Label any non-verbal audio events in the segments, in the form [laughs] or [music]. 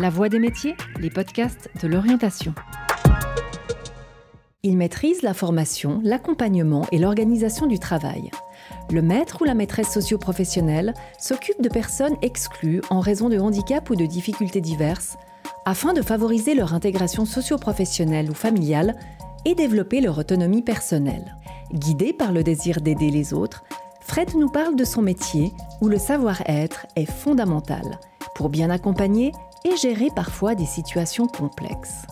La Voix des métiers, les podcasts de l'orientation. Ils maîtrisent la formation, l'accompagnement et l'organisation du travail. Le maître ou la maîtresse socio-professionnelle s'occupe de personnes exclues en raison de handicap ou de difficultés diverses, afin de favoriser leur intégration socio-professionnelle ou familiale et développer leur autonomie personnelle. Guidé par le désir d'aider les autres, Fred nous parle de son métier où le savoir-être est fondamental pour bien accompagner et gérer parfois des situations complexes.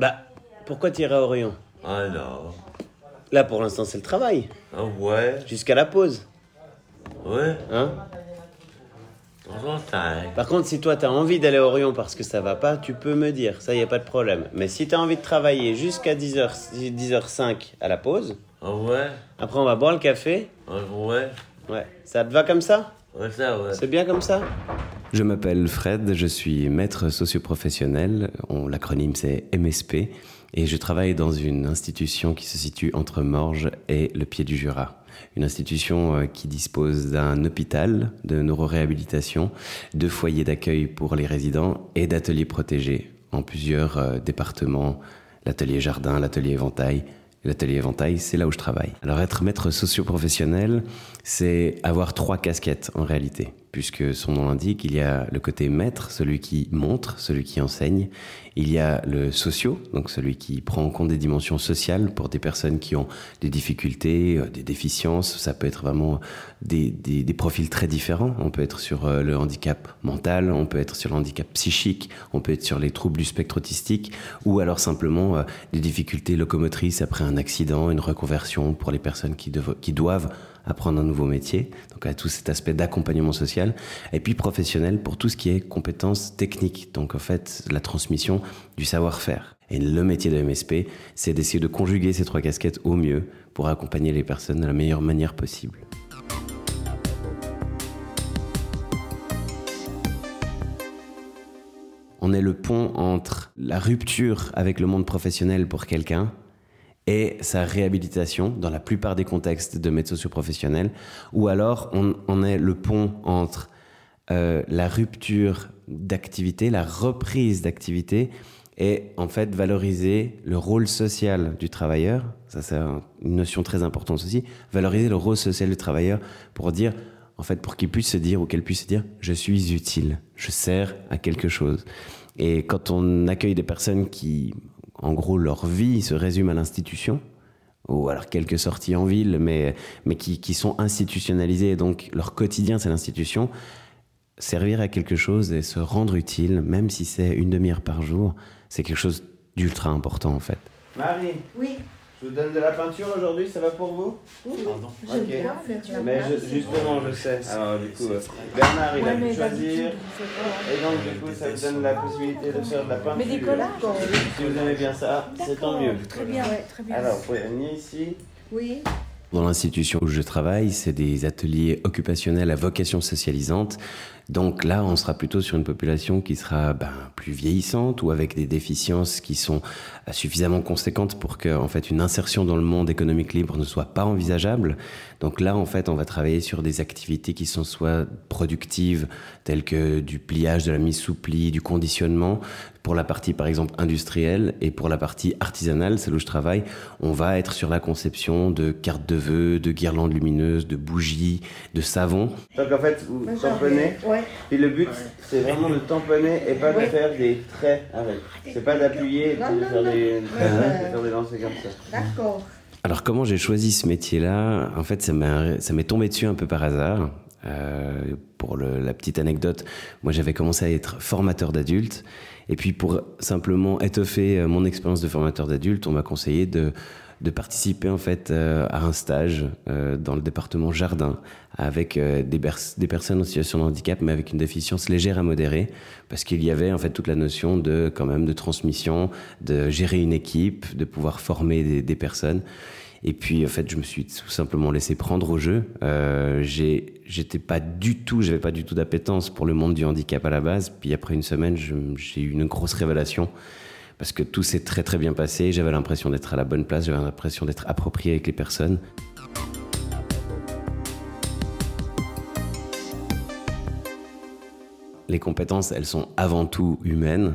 Bah, pourquoi tu irais à Orion Ah non. Là, pour l'instant, c'est le travail. Ah ouais? Jusqu'à la pause. Ouais? Hein? Par contre, si toi, t'as envie d'aller à Orion parce que ça va pas, tu peux me dire. Ça, y a pas de problème. Mais si t'as envie de travailler jusqu'à 10h, 10h05 à la pause, Ah ouais? après, on va boire le café. Ah ouais? Ouais. Ça te va comme ça? Ouais, ça, ouais. C'est bien comme ça Je m'appelle Fred, je suis maître socioprofessionnel, on- l'acronyme c'est MSP, et je travaille dans une institution qui se situe entre Morges et le pied du Jura. Une institution euh, qui dispose d'un hôpital de neuroréhabilitation, de foyers d'accueil pour les résidents et d'ateliers protégés en plusieurs euh, départements, l'atelier jardin, l'atelier éventail, L'atelier éventail, c'est là où je travaille. Alors être maître socio-professionnel, c'est avoir trois casquettes en réalité, puisque son nom l'indique, il y a le côté maître, celui qui montre, celui qui enseigne. Il y a le socio, donc celui qui prend en compte des dimensions sociales pour des personnes qui ont des difficultés, euh, des déficiences. Ça peut être vraiment des, des- des profils très différents. On peut être sur euh, le handicap mental, on peut être sur le handicap psychique, on peut être sur les troubles du spectre autistique, ou alors simplement euh, des difficultés locomotrices après un accident, une reconversion pour les personnes qui, qui doivent apprendre un nouveau métier. Donc à tout cet aspect d'accompagnement social. Et puis professionnel pour tout ce qui est compétences techniques. Donc en fait, la transmission du savoir-faire. Et le métier de MSP, c'est d'essayer de conjuguer ces trois casquettes au mieux pour accompagner les personnes de la meilleure manière possible. On est le pont entre la rupture avec le monde professionnel pour quelqu'un et sa réhabilitation dans la plupart des contextes de médecine socio-professionnelle, ou alors on, est le pont entre euh, la rupture d'activité, la reprise d'activité, et en fait valoriser le rôle social du travailleur, ça c'est un- une notion très importante aussi, valoriser le rôle social du travailleur pour dire, en fait, pour qu'il puisse se dire ou qu'elle puisse se dire, je suis utile, je sers à quelque chose. Et quand on accueille des personnes qui, en gros, leur vie se résume à l'institution, ou alors quelques sorties en ville, mais, mais qui, qui sont institutionnalisées, et donc leur quotidien c'est l'institution, servir à quelque chose et se rendre utile, même si c'est une demi-heure par jour, c'est quelque chose d'ultra important en fait. Marie, Oui, je vous donne de la peinture aujourd'hui, ça va pour vous Pardon. Ok. j'aime bien faire de la Mais je- justement, je sais. Alors du coup, euh, Bernard, il a pu choisir. pas- Et donc du coup, ça vous donne la possibilité de faire de la peinture. Mais des collages Si vous aimez bien ça, c'est tant mieux. Très bien, très bien. Alors, vous pouvez venir ici. Oui, Dans l'institution où je travaille, c'est des ateliers occupationnels à vocation socialisante. Donc là, on sera plutôt sur une population qui sera ben, plus vieillissante ou avec des déficiences qui sont euh, suffisamment conséquentes pour que, fait, une insertion dans le monde économique libre ne soit pas envisageable. Donc là, en fait, on va travailler sur des activités qui sont soit productives, telles que du pliage, de la mise sous pli, du conditionnement, pour la partie par exemple industrielle et pour la partie artisanale, celle où je travaille, on va être sur la conception de cartes de de guirlandes lumineuses, de bougies, de savons. Donc en fait, vous tamponnez. Ouais, Puis le but, c'est vraiment de tamponner et pas de faire des traits avec. C'est pas d'appuyer et de non, faire non. des, de ouais. faire des lancers comme ça. d'accord. Alors comment j'ai choisi ce métier-là? En fait, ça m'est tombé dessus un peu par hasard. Euh, pour le- la petite anecdote, moi j'avais commencé à être formateur d'adultes. Et puis pour simplement étoffer euh, mon expérience de formateur d'adultes, on m'a conseillé de, de participer en fait euh, à un stage euh, dans le département jardin avec euh, des, personnes en situation de handicap mais avec une déficience légère à modérée parce qu'il y avait en fait toute la notion de quand même de transmission, de gérer une équipe, de pouvoir former des, des personnes. Et puis en fait, je me suis tout simplement laissé prendre au jeu. Euh, j'étais pas du tout, j'avais pas du tout d'appétence pour le monde du handicap à la base. Puis après une semaine, j'ai eu une grosse révélation parce que tout s'est très très bien passé. J'avais l'impression d'être à la bonne place, j'avais l'impression d'être approprié avec les personnes. les compétences, elles sont avant tout humaines,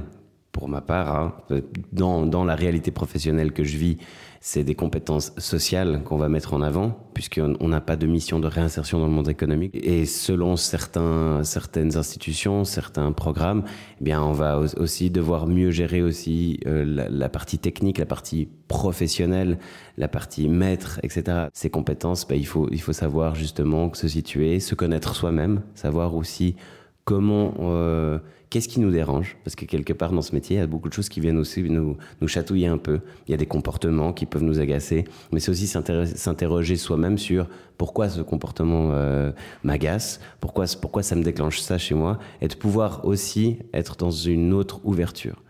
pour ma part. hein. Dans, dans la réalité professionnelle que je vis, c'est des compétences sociales qu'on va mettre en avant, puisqu'on on n'a pas de mission de réinsertion dans le monde économique. Et selon certains, certaines institutions, certains programmes, eh bien, on va au- aussi devoir mieux gérer aussi euh, la, partie technique, la partie professionnelle, la partie maître, etc. Ces compétences, ben, il, faut, il faut savoir justement se situer, se connaître soi-même, savoir aussi comment, euh, qu'est-ce qui nous dérange? Parce que quelque part dans ce métier, il y a beaucoup de choses qui viennent aussi nous, nous chatouiller un peu. Il y a des comportements qui peuvent nous agacer, mais c'est aussi s'interroger soi-même sur pourquoi ce comportement euh, m'agace, pourquoi, pourquoi ça me déclenche ça chez moi, et de pouvoir aussi être dans une autre ouverture.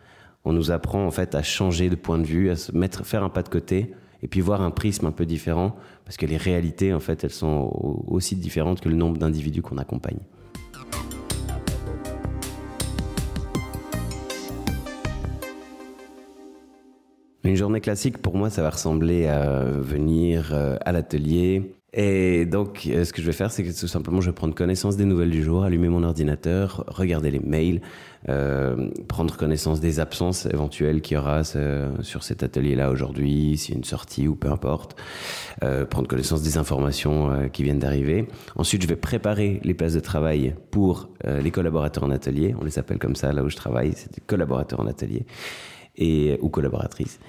On nous apprend en fait à changer de point de vue, à se mettre, faire un pas de côté, et puis voir un prisme un peu différent, parce que les réalités en fait, elles sont au- aussi différentes que le nombre d'individus qu'on accompagne. Une journée classique, pour moi, ça va ressembler à venir euh, à l'atelier. Et donc, euh, ce que je vais faire, c'est que tout simplement, je vais prendre connaissance des nouvelles du jour, allumer mon ordinateur, regarder les mails, euh, prendre connaissance des absences éventuelles qu'il y aura euh, sur cet atelier-là aujourd'hui, s'il y a une sortie ou peu importe, euh, prendre connaissance des informations euh, qui viennent d'arriver. Ensuite, je vais préparer les places de travail pour euh, les collaborateurs en atelier. On les appelle comme ça là où je travaille, c'est des collaborateurs en atelier et, ou collaboratrices.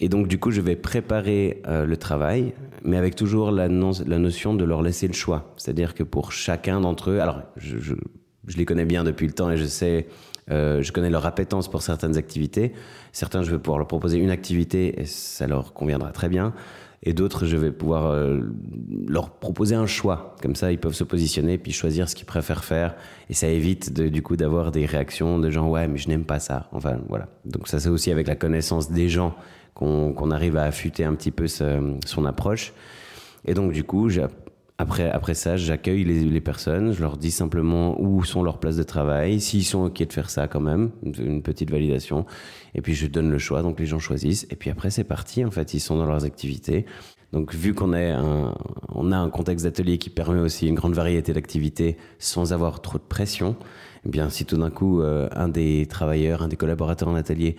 Et donc, du coup, je vais préparer euh, le travail, mais avec toujours la, notion de leur laisser le choix. C'est-à-dire que pour chacun d'entre eux, alors, je, je, je les connais bien depuis le temps et je sais, euh, je connais leur appétence pour certaines activités. Certains, je vais pouvoir leur proposer une activité et ça leur conviendra très bien. Et d'autres, je vais pouvoir euh, leur proposer un choix. Comme ça, ils peuvent se positionner puis choisir ce qu'ils préfèrent faire. Et ça évite de, du coup d'avoir des réactions de gens ouais, mais je n'aime pas ça. Enfin voilà. Donc ça, c'est aussi avec la connaissance des gens qu'on qu'on arrive à affûter un petit peu ce- son approche. Et donc du coup, après, après ça, j'accueille les, les personnes, je leur dis simplement où sont leurs places de travail, s'ils sont OK de faire ça quand même, une, petite validation. Et puis je donne le choix, donc les gens choisissent. Et puis après, c'est parti, en fait, ils sont dans leurs activités. Donc vu qu'on un, on a un contexte d'atelier qui permet aussi une grande variété d'activités sans avoir trop de pression, eh bien si tout d'un coup euh, un des travailleurs, un des collaborateurs en atelier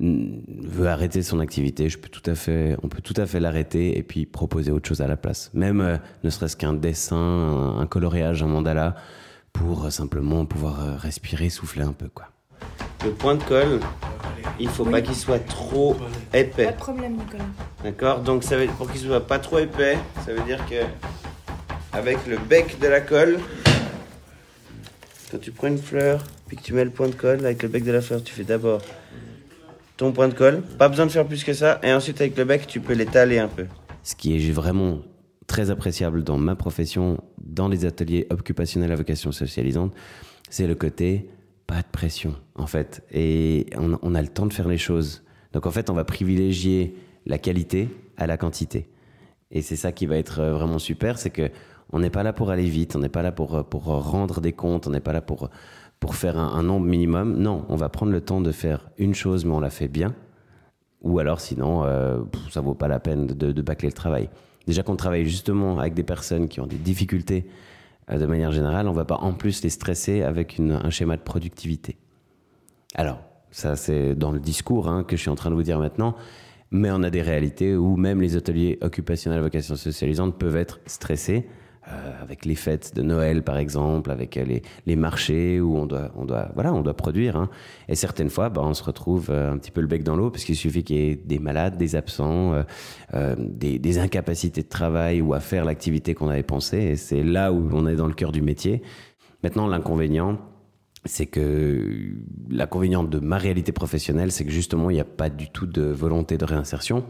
veut arrêter son activité, je peux tout à fait, on peut tout à fait l'arrêter et puis proposer autre chose à la place. Même euh, ne serait-ce qu'un dessin, un, un coloriage, un mandala, pour euh, simplement pouvoir euh, respirer, souffler un peu quoi. Le point de colle, il faut Oui. pas qu'il soit trop Pas épais. de problème, Nicolas. D'accord? Donc ça veut, pour qu'il soit pas trop épais, ça veut dire que avec le bec de la colle, quand tu prends une fleur, puis que tu mets le point de colle, avec le bec de la fleur, tu fais d'abord ton point de colle. Pas besoin de faire plus que ça. Et ensuite avec le bec, tu peux l'étaler un peu. Ce qui est vraiment très appréciable dans ma profession, dans les ateliers occupationnels à vocation socialisante, c'est le côté pas de pression, en fait. Et on, a le temps de faire les choses. Donc, en fait, on va privilégier la qualité à la quantité. Et c'est ça qui va être euh, vraiment super, c'est que on n'est pas là pour aller vite, on n'est pas là pour, euh, pour rendre des comptes, on n'est pas là pour, pour faire un, nombre minimum. Non, on va prendre le temps de faire une chose, mais on la fait bien. Ou alors, sinon, euh, ça vaut pas la peine de, bâcler le travail. Déjà qu'on travaille justement avec des personnes qui ont des difficultés euh, de manière générale, on va pas en plus les stresser avec un schéma de productivité. Alors, ça c'est dans le discours hein, que je suis en train de vous dire maintenant, mais on a des réalités où même les ateliers occupationnels à vocation socialisante peuvent être stressés, euh, avec les fêtes de Noël par exemple, avec euh, les, les marchés où on doit, on doit, voilà, on doit produire. hein. Et certaines fois, bah, on se retrouve euh, un petit peu le bec dans l'eau, parce qu'il suffit qu'il y ait des malades, des absents, des, des incapacités de travail ou à faire l'activité qu'on avait pensé. Et c'est là où on est dans le cœur du métier. Maintenant, l'inconvénient, c'est que l'inconvénient de ma réalité professionnelle, c'est que justement, il n'y a pas du tout de volonté de réinsertion.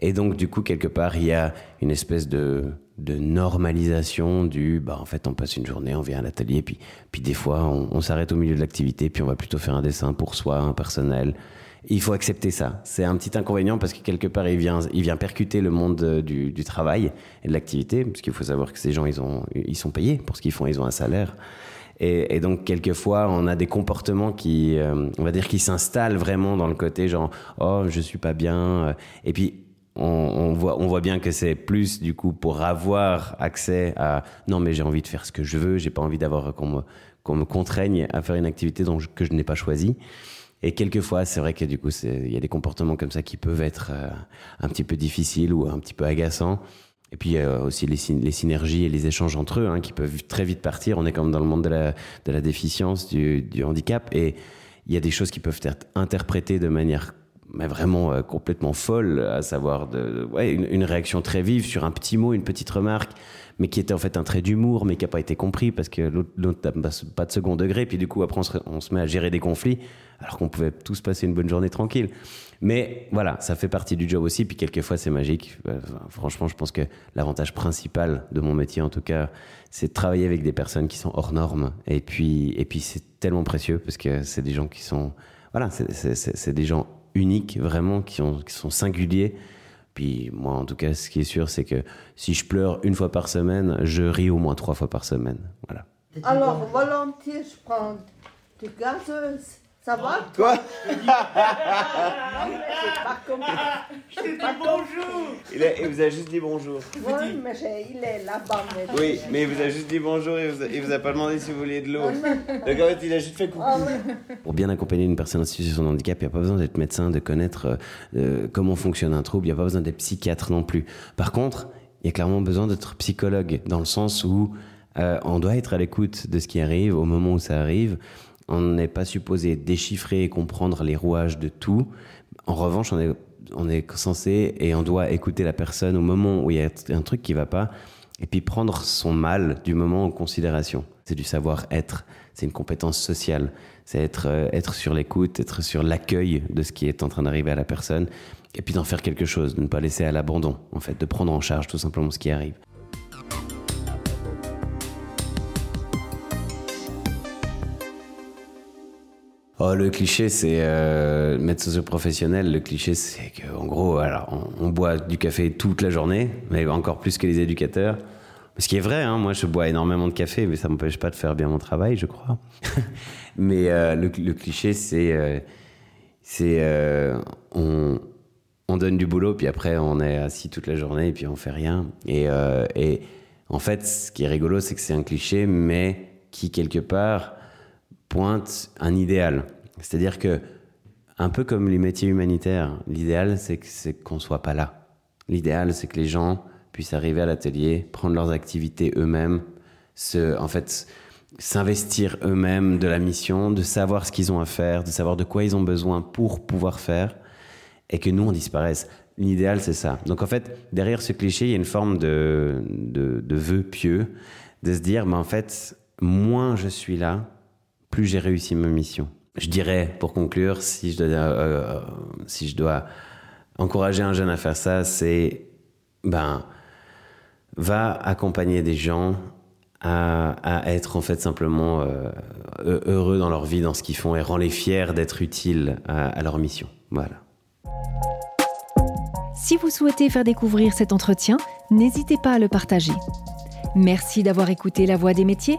Et donc, du coup, quelque part, il y a une espèce de, de normalisation du, bah, en fait, on passe une journée, on vient à l'atelier, puis, puis des fois, on, s'arrête au milieu de l'activité, puis on va plutôt faire un dessin pour soi, un personnel. Il faut accepter ça. C'est un petit inconvénient parce que quelque part, il vient, il vient percuter le monde euh, du, du travail et de l'activité, parce qu'il faut savoir que ces gens, ils, ont, ils sont payés pour ce qu'ils font, ils ont un salaire. Et, et donc, quelquefois, on a des comportements qui, euh, on va dire, qui s'installent vraiment dans le côté genre, oh, je suis pas bien. euh, Et puis, on, on voit, on voit bien que c'est plus du coup pour avoir accès à non mais j'ai envie de faire ce que je veux, j'ai pas envie d'avoir qu'on me, qu'on me contraigne à faire une activité dont je- que je n'ai pas choisi. Et quelquefois, c'est vrai que du coup, il y a des comportements comme ça qui peuvent être euh, un petit peu difficiles ou un petit peu agaçants. Et puis a aussi les, syn- les synergies et les échanges entre eux hein, qui peuvent très vite partir. On est comme dans le monde de la, de la déficience, du, du handicap, et il y a des choses qui peuvent être interprétées de manière mais vraiment euh, complètement folle, à savoir de, ouais, une, réaction très vive sur un petit mot, une petite remarque, mais qui était en fait un trait d'humour, mais qui n'a pas été compris parce que l'autre n'a pas- de second degré. Puis du coup, après, on se, met à gérer des conflits, alors qu'on pouvait tous passer une bonne journée tranquille. Mais voilà, ça fait partie du job aussi. Puis quelquefois, c'est magique. Euh, franchement, je pense que l'avantage principal de mon métier, en tout cas, c'est de travailler avec des personnes qui sont hors normes. Et puis, et puis c'est tellement précieux parce que c'est des gens qui sont, voilà, c'est des gens uniques, vraiment, qui, ont, qui sont singuliers. Puis moi, en tout cas, ce qui est sûr, c'est que si je pleure une fois par semaine, je ris au moins trois fois par semaine. Voilà. Alors, volontiers, je prends gazeuses. Ça va Quoi pas comme Je t'ai dit bonjour il, a- il vous a juste dit bonjour. Oui, mais il est là-bas. Oui, mais il vous a juste dit bonjour et il vous a, il vous a pas demandé si vous vouliez de l'eau. Donc en fait, il a juste fait coucou. Ah. Pour bien accompagner une personne en situation de handicap, il n'y a pas besoin d'être médecin, de connaître euh, euh, comment fonctionne un trouble, il n'y a pas besoin d'être psychiatre non plus. Par contre, il y a clairement besoin d'être psychologue, dans le sens où euh, on doit être à l'écoute de ce qui arrive au moment où ça arrive. On n'est pas supposé déchiffrer et comprendre les rouages de tout. En revanche, on est, on est censé et on doit écouter la personne au moment où il y a un truc qui va pas et puis prendre son mal du moment en considération. C'est du savoir-être, c'est une compétence sociale, c'est être, euh, être sur l'écoute, être sur l'accueil de ce qui est en train d'arriver à la personne, et puis d'en faire quelque chose, de ne pas laisser à l'abandon, en fait, de prendre en charge tout simplement ce qui arrive. Oh, le cliché, c'est euh, maître socio-professionnel. Le cliché, c'est qu'en gros, alors, on, boit du café toute la journée, mais encore plus que les éducateurs. Ce qui est vrai, hein, moi je bois énormément de café, mais ça m'empêche pas de faire bien mon travail, je crois. [laughs] mais euh, le, cliché, c'est euh, euh, on, on donne du boulot, puis après on est assis toute la journée, et puis on fait rien. Et, euh, et en fait, ce qui est rigolo, c'est que c'est un cliché, mais qui quelque part pointe un idéal. C'est-à-dire que, un peu comme les métiers humanitaires, l'idéal, c'est qu'on soit pas là. L'idéal, c'est que les gens puissent arriver à l'atelier, prendre leurs activités eux-mêmes, se, en fait, s'investir eux-mêmes de la mission, de savoir ce qu'ils ont à faire, de savoir de quoi ils ont besoin pour pouvoir faire, et que nous, on disparaisse. L'idéal, c'est ça. Donc, en fait, derrière ce cliché, il y a une forme de, de, vœu pieux, de se dire, mais en fait, moins je suis là, plus j'ai réussi ma mission. Je dirais, pour conclure, si je dois, euh, si je dois encourager un jeune à faire ça, c'est, ben, va accompagner des gens à, être en fait simplement euh, heu- heureux dans leur vie, dans ce qu'ils font, et rend les fiers d'être utiles à, à leur mission. Voilà. Si vous souhaitez faire découvrir cet entretien, n'hésitez pas à le partager. Merci d'avoir écouté La Voix des métiers,